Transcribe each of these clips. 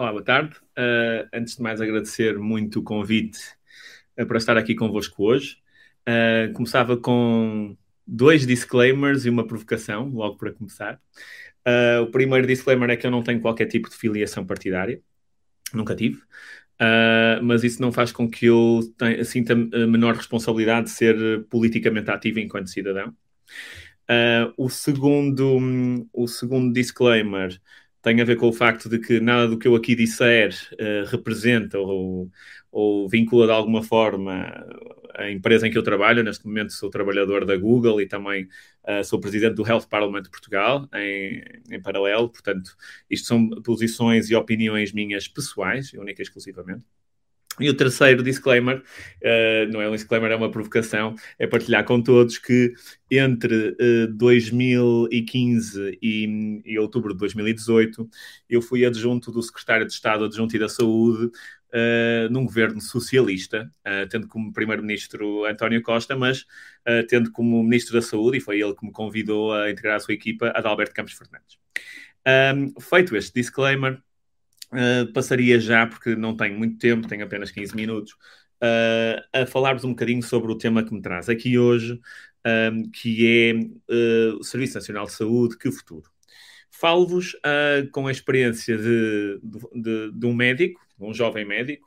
Olá, boa tarde. Uh, antes de mais, agradecer muito o convite uh, para estar aqui convosco hoje. Uh, começava com dois disclaimers e uma provocação, logo para começar. o primeiro disclaimer é que eu não tenho qualquer tipo de filiação partidária, nunca tive, mas isso não faz com que eu tenha, sinta a menor responsabilidade de ser politicamente ativo enquanto cidadão. o, segundo, o segundo disclaimer tem a ver com o facto de que nada do que eu aqui disser uh, representa ou, ou, vincula de alguma forma a empresa em que eu trabalho. Neste momento sou trabalhador da Google e também uh, sou presidente do Health Parliament de Portugal, em, em, paralelo. Portanto, isto são posições e opiniões minhas pessoais, única e exclusivamente. E o terceiro disclaimer, uh, não é um disclaimer, é uma provocação, é partilhar com todos que entre uh, 2015 e, e, outubro de 2018 eu fui adjunto do secretário de Estado adjunto da Saúde uh, num governo socialista, tendo como primeiro-ministro António Costa, mas tendo como ministro da Saúde, e foi ele que me convidou a integrar a sua equipa, Adalberto Campos Fernandes. Um, feito este disclaimer, Uh, passaria já, porque não tenho muito tempo, tenho apenas 15 minutos, uh, a falar-vos um bocadinho sobre o tema que me traz aqui hoje, um, ehm, que é o Serviço Nacional de Saúde, que futuro. Falo-vos com a experiência de, de, de, um médico, um jovem médico,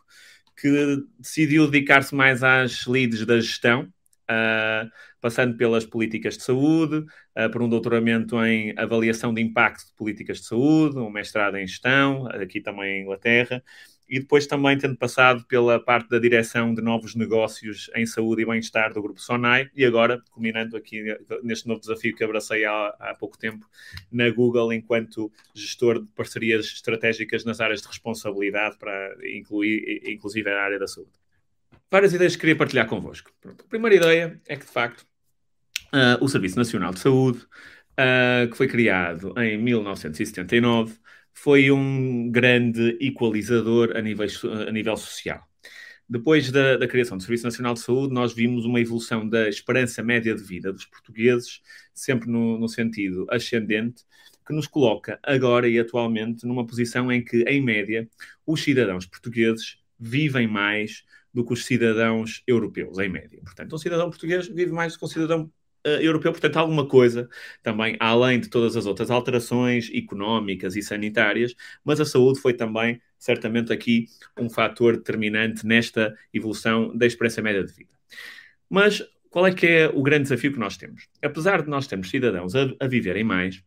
que decidiu dedicar-se mais às leads da gestão, passando pelas políticas de saúde, uh, por um doutoramento em avaliação de impacto de políticas de saúde, um mestrado em gestão, aqui também em Inglaterra, e depois também tendo passado pela parte da direção de novos negócios em saúde e bem-estar do Grupo Sonai, e agora, culminando aqui neste novo desafio que abracei há, há pouco tempo na Google, enquanto gestor de parcerias estratégicas nas áreas de responsabilidade, para incluir, inclusive, a área da saúde várias ideias que queria partilhar convosco. A primeira ideia é que, de facto, uh, o Serviço Nacional de Saúde, uh, que foi criado em 1979, foi um grande equalizador a nível, a nível social. Depois da, da, criação do Serviço Nacional de Saúde, nós vimos uma evolução da esperança média de vida dos portugueses, sempre no, no sentido ascendente, que nos coloca agora e atualmente numa posição em que, em média, os cidadãos portugueses vivem mais do que os cidadãos europeus, em média. Portanto, um cidadão português vive mais do que um cidadão uh, europeu, portanto, alguma coisa também, além de todas as outras alterações económicas e sanitárias, mas a saúde foi também, certamente, aqui um fator determinante nesta evolução da experiência média de vida. Mas qual é que é o grande desafio que nós temos? Apesar de nós termos cidadãos a, a viverem mais,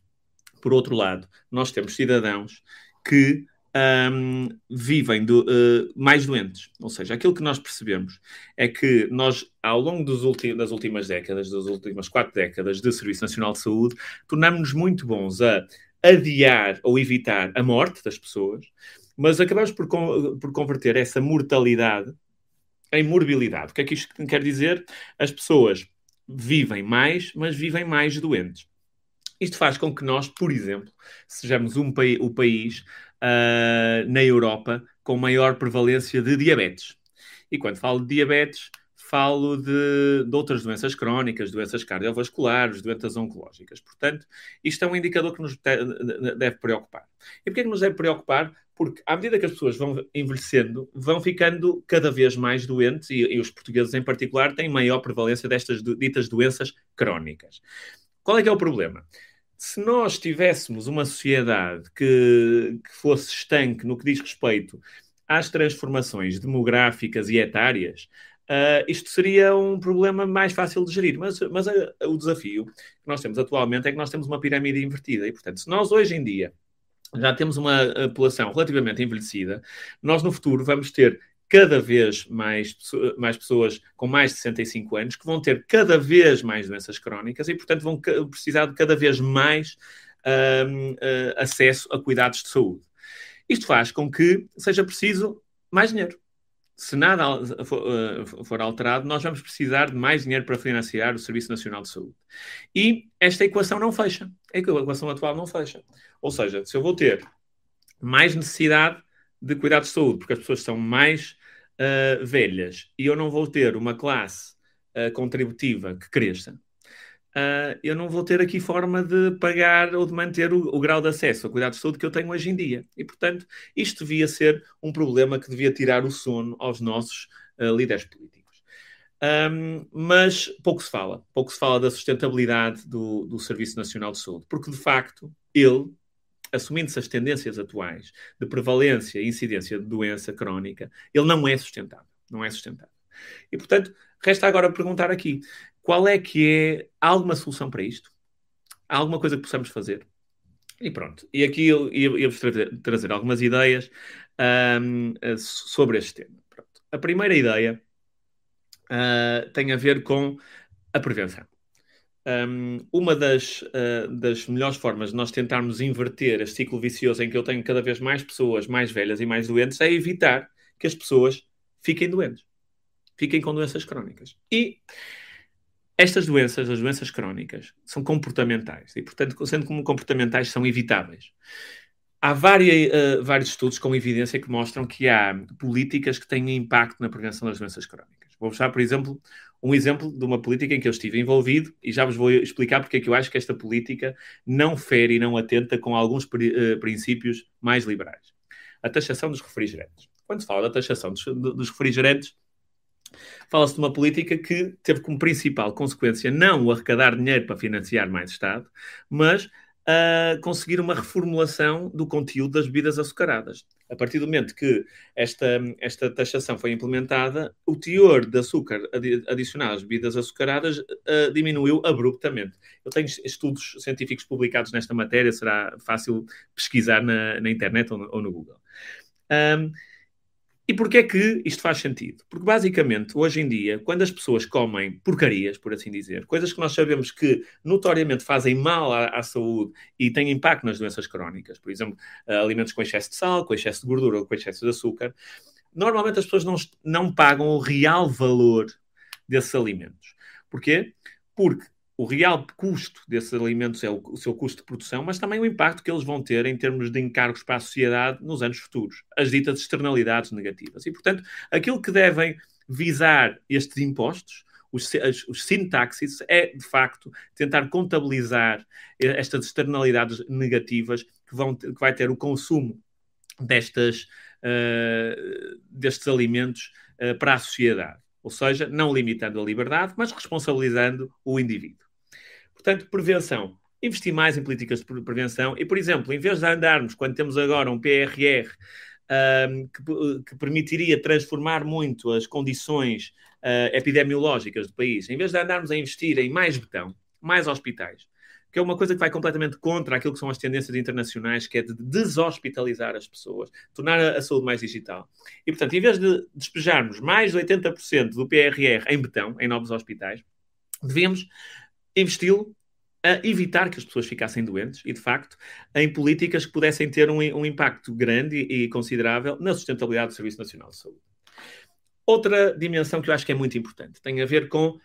por outro lado, nós temos cidadãos que um, vivem do, uh, mais doentes. Ou seja, aquilo que nós percebemos é que nós, ao longo das últimas décadas, das últimas quatro décadas de Serviço Nacional de Saúde, tornamos-nos muito bons a adiar ou evitar a morte das pessoas, mas acabamos por, por converter essa mortalidade em morbilidade. O que é que isto quer dizer? As pessoas vivem mais, mas vivem mais doentes. Isto faz com que nós, por exemplo, sejamos um, o país uh, na Europa com maior prevalência de diabetes. E quando falo de diabetes, falo de, de, outras doenças crónicas, doenças cardiovasculares, doenças oncológicas. Portanto, isto é um indicador que nos deve preocupar. E porquê é que nos deve preocupar? Porque à medida que as pessoas vão envelhecendo, vão ficando cada vez mais doentes, e, e os portugueses em particular têm maior prevalência destas ditas doenças crónicas. Qual é que é o problema? Se nós tivéssemos uma sociedade que, que fosse estanque no que diz respeito às transformações demográficas e etárias, uh, isto seria um problema mais fácil de gerir. Mas, mas a, a, o desafio que nós temos atualmente é que nós temos uma pirâmide invertida. E, portanto, se nós hoje em dia já temos uma população relativamente envelhecida, nós no futuro vamos ter cada vez mais, mais pessoas com mais de 65 anos que vão ter cada vez mais doenças crónicas e, portanto, vão precisar de cada vez mais uh, acesso a cuidados de saúde. Isto faz com que seja preciso mais dinheiro. Se nada uh, for alterado, nós vamos precisar de mais dinheiro para financiar o Serviço Nacional de Saúde. E esta equação não fecha. A equação atual não fecha. Ou seja, se eu vou ter mais necessidade de cuidados de saúde, porque as pessoas são mais uh, velhas e eu não vou ter uma classe uh, contributiva que cresça, uh, eu não vou ter aqui forma de pagar ou de manter o, o, grau de acesso a cuidados de saúde que eu tenho hoje em dia. E, portanto, isto devia ser um problema que devia tirar o sono aos nossos líderes políticos. Um, mas pouco se fala, pouco se fala da sustentabilidade do, do Serviço Nacional de Saúde, porque de facto ele, assumindo-se as tendências atuais de prevalência e incidência de doença crónica, ele não é sustentável, não é sustentável. E portanto, resta agora perguntar aqui, qual é que é há alguma solução para isto? Há alguma coisa que possamos fazer? E pronto. E aqui eu ia-vos trazer, algumas ideias um, sobre este tema. Pronto. A primeira ideia uh, tem a ver com a prevenção. Um, uma das, uh, das melhores formas de nós tentarmos inverter este ciclo vicioso em que eu tenho cada vez mais pessoas mais velhas e mais doentes é evitar que as pessoas fiquem doentes, fiquem com doenças crónicas. E estas doenças, as doenças crónicas, são comportamentais e, portanto, sendo como comportamentais, são evitáveis. Há várias, uh, vários estudos com evidência que mostram que há políticas que têm impacto na prevenção das doenças crónicas. Vou mostrar, por exemplo, um exemplo de uma política em que eu estive envolvido e já vos vou explicar porque é que eu acho que esta política não fere e não atenta com alguns uh, princípios mais liberais. A taxação dos refrigerantes. Quando se fala da taxação dos, dos refrigerantes, fala-se de uma política que teve como principal consequência não o arrecadar dinheiro para financiar mais Estado, mas a conseguir uma reformulação do conteúdo das bebidas açucaradas. A partir do momento que esta, esta taxação foi implementada, o teor de açúcar adicionado às bebidas açucaradas uh, diminuiu abruptamente. Eu tenho estudos científicos publicados nesta matéria, será fácil pesquisar na, na internet ou no, ou no Google. Um, e porquê é que isto faz sentido? Porque basicamente, hoje em dia, quando as pessoas comem porcarias, por assim dizer, coisas que nós sabemos que notoriamente fazem mal à, à saúde e têm impacto nas doenças crónicas, por exemplo, alimentos com excesso de sal, com excesso de gordura ou com excesso de açúcar, normalmente as pessoas não, não pagam o real valor desses alimentos. Porquê? Porque o real custo desses alimentos é o, o, seu custo de produção, mas também o impacto que eles vão ter em termos de encargos para a sociedade nos anos futuros, as ditas externalidades negativas. E, portanto, aquilo que devem visar estes impostos, os, os sin taxes, é, de facto, tentar contabilizar estas externalidades negativas que, vão, que vai ter o consumo destas, uh, destes alimentos uh, para a sociedade. Ou seja, não limitando a liberdade, mas responsabilizando o indivíduo. Portanto, prevenção. Investir mais em políticas de prevenção e, por exemplo, em vez de andarmos, quando temos agora um PRR um, que, que, permitiria transformar muito as condições uh, epidemiológicas do país, em vez de andarmos a investir em mais betão, mais hospitais, que é uma coisa que vai completamente contra aquilo que são as tendências internacionais, que é de deshospitalizar as pessoas, tornar a, a saúde mais digital. E, portanto, em vez de despejarmos mais de 80% do PRR em betão, em novos hospitais, devíamos investi-lo a evitar que as pessoas ficassem doentes e, de facto, em políticas que pudessem ter um, um impacto grande e, considerável na sustentabilidade do Serviço Nacional de Saúde. Outra dimensão que eu acho que é muito importante tem a ver com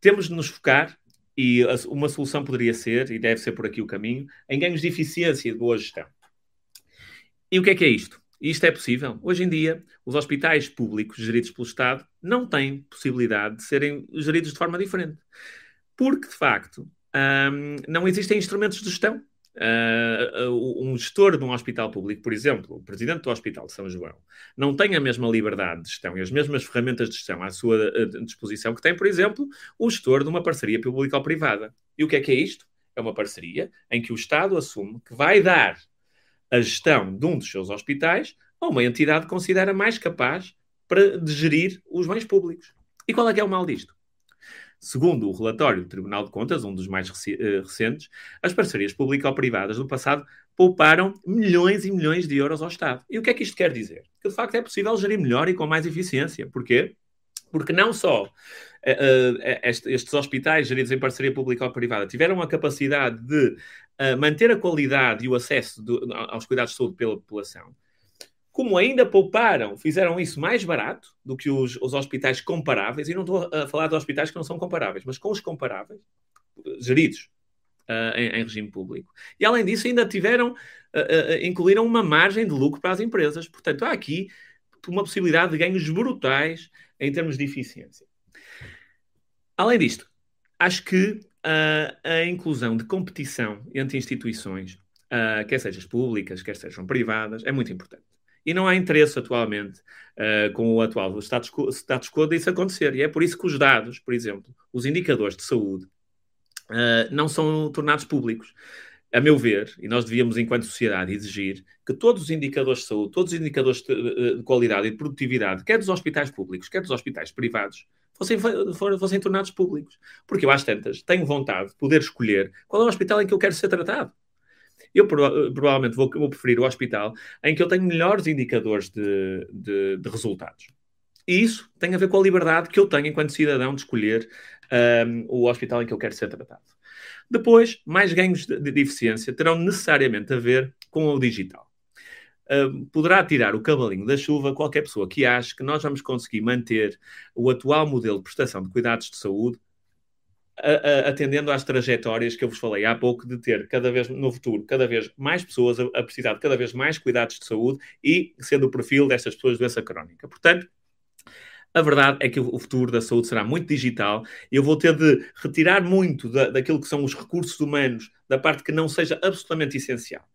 temos de nos focar, e uma solução poderia ser, e deve ser por aqui o caminho, em ganhos de eficiência e de boa gestão. E o que é que é isto? Isto é possível. Hoje em dia, os hospitais públicos geridos pelo Estado não têm possibilidade de serem geridos de forma diferente porque, de facto, um, não existem instrumentos de gestão. Uh, um gestor de um hospital público, por exemplo, o presidente do Hospital de São João, não tem a mesma liberdade de gestão e as mesmas ferramentas de gestão à sua uh, disposição que tem, por exemplo, o gestor de uma parceria público-privada. E o que é que é isto? É uma parceria em que o Estado assume que vai dar a gestão de um dos seus hospitais a uma entidade que considera mais capaz para de gerir os bens públicos. E qual é que é o mal disto? Segundo o relatório do Tribunal de Contas, um dos mais eh, recentes, as parcerias público-privadas no passado pouparam milhões e milhões de euros ao Estado. E o que é que isto quer dizer? Que de facto é possível gerir melhor e com mais eficiência. Porquê? Porque não só uh, estes hospitais geridos em parceria público-privada tiveram a capacidade de uh, manter a qualidade e o acesso do, aos cuidados de saúde pela população, como ainda pouparam, fizeram isso mais barato do que os, os, hospitais comparáveis, e não estou a falar de hospitais que não são comparáveis, mas com os comparáveis, geridos uh, em, em, regime público. E além disso, ainda tiveram, uh, uh, incluíram uma margem de lucro para as empresas. Portanto, há aqui uma possibilidade de ganhos brutais em termos de eficiência. Além disto, acho que a inclusão de competição entre instituições, quer sejam públicas, quer sejam privadas, é muito importante. E não há interesse atualmente, uh, com o atual status quo, status quo disso acontecer. E é por isso que os dados, por exemplo, os indicadores de saúde, não são tornados públicos a meu ver, e nós devíamos, enquanto sociedade, exigir que todos os indicadores de saúde, todos os indicadores de, de qualidade e de produtividade, quer dos hospitais públicos, quer dos hospitais privados, fossem, fossem tornados públicos. Porque eu, às tantas, tenho vontade de poder escolher qual é o hospital em que eu quero ser tratado. Eu provavelmente vou, vou preferir o hospital em que eu tenho melhores indicadores de, de, de, resultados. E isso tem a ver com a liberdade que eu tenho enquanto cidadão de escolher um, o hospital em que eu quero ser tratado. Depois, mais ganhos de, de eficiência terão necessariamente a ver com o digital. Uh, poderá tirar o cavalinho da chuva qualquer pessoa que ache que nós vamos conseguir manter o atual modelo de prestação de cuidados de saúde a, a, atendendo às trajetórias que eu vos falei há pouco de ter cada vez no futuro cada vez mais pessoas a, a precisar de cada vez mais cuidados de saúde e sendo o perfil destas pessoas de doença crónica. Portanto, a verdade é que o futuro da saúde será muito digital eu vou ter de retirar muito da, daquilo que são os recursos humanos, da parte que não seja absolutamente essencial.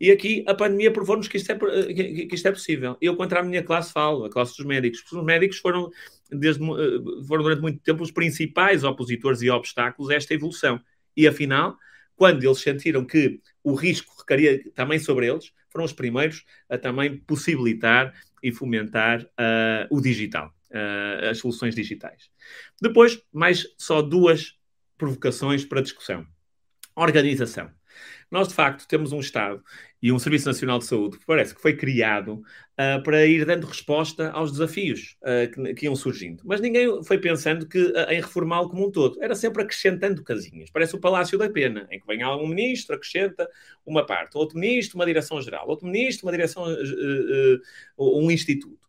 E aqui a pandemia provou-nos que, isto é, que isto é possível. Eu, contra a minha classe, falo, a classe dos médicos, os médicos foram, desde, eh, foram durante muito tempo os principais opositores e obstáculos a esta evolução. E afinal, quando eles sentiram que o risco recaria também sobre eles, foram os primeiros a também possibilitar e fomentar uh, o digital uh, as soluções digitais. Depois, mais só duas provocações para discussão. Organização. Nós, de facto, temos um Estado e um Serviço Nacional de Saúde que parece que foi criado uh, para ir dando resposta aos desafios uh, que, que, iam surgindo. Mas ninguém foi pensando que, uh, em reformá-lo como um todo. Era sempre acrescentando casinhas. Parece o Palácio da Pena, em que vem algum ministro, acrescenta uma parte, outro ministro, uma direção-geral, outro ministro, uma direção, um instituto.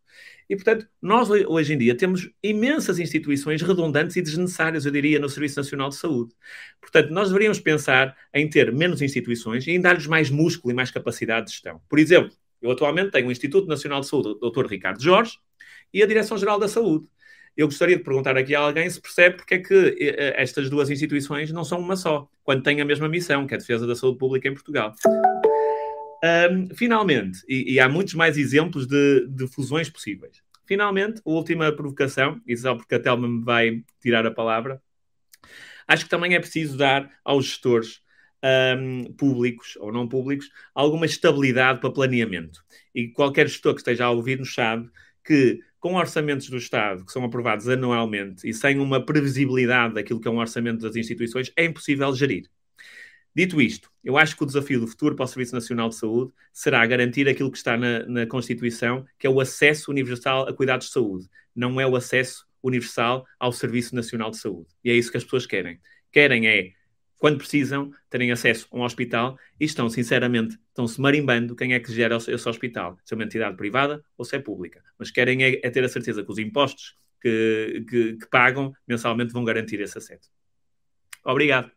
E, portanto, nós hoje em dia temos imensas instituições redundantes e desnecessárias, eu diria, no Serviço Nacional de Saúde. Portanto, nós deveríamos pensar em ter menos instituições e em dar-lhes mais músculo e mais capacidade de gestão. Por exemplo, eu atualmente tenho o Instituto Nacional de Saúde, o Dr. Ricardo Jorge, e a Direção-Geral da Saúde. Eu gostaria de perguntar aqui a alguém se percebe porque é que eh, eh, estas duas instituições não são uma só, quando têm a mesma missão, que é a defesa da saúde pública em Portugal. Um, finalmente, e, e, há muitos mais exemplos de, de, fusões possíveis. Finalmente, a última provocação, e só porque a Telma me vai tirar a palavra, acho que também é preciso dar aos gestores um, públicos ou não públicos alguma estabilidade para planeamento. E qualquer gestor que esteja a ouvir-nos sabe que com orçamentos do Estado que são aprovados anualmente e sem uma previsibilidade daquilo que é um orçamento das instituições, é impossível gerir. Dito isto, eu acho que o desafio do futuro para o Serviço Nacional de Saúde será garantir aquilo que está na, na Constituição, que é o acesso universal a cuidados de saúde. Não é o acesso universal ao Serviço Nacional de Saúde. E é isso que as pessoas querem. Querem é, quando precisam, terem acesso a um hospital e estão, sinceramente, estão-se marimbando quem é que gera esse hospital. Se é uma entidade privada ou se é pública. Mas querem é, é ter a certeza que os impostos que, que, que pagam mensalmente vão garantir esse acesso. Obrigado.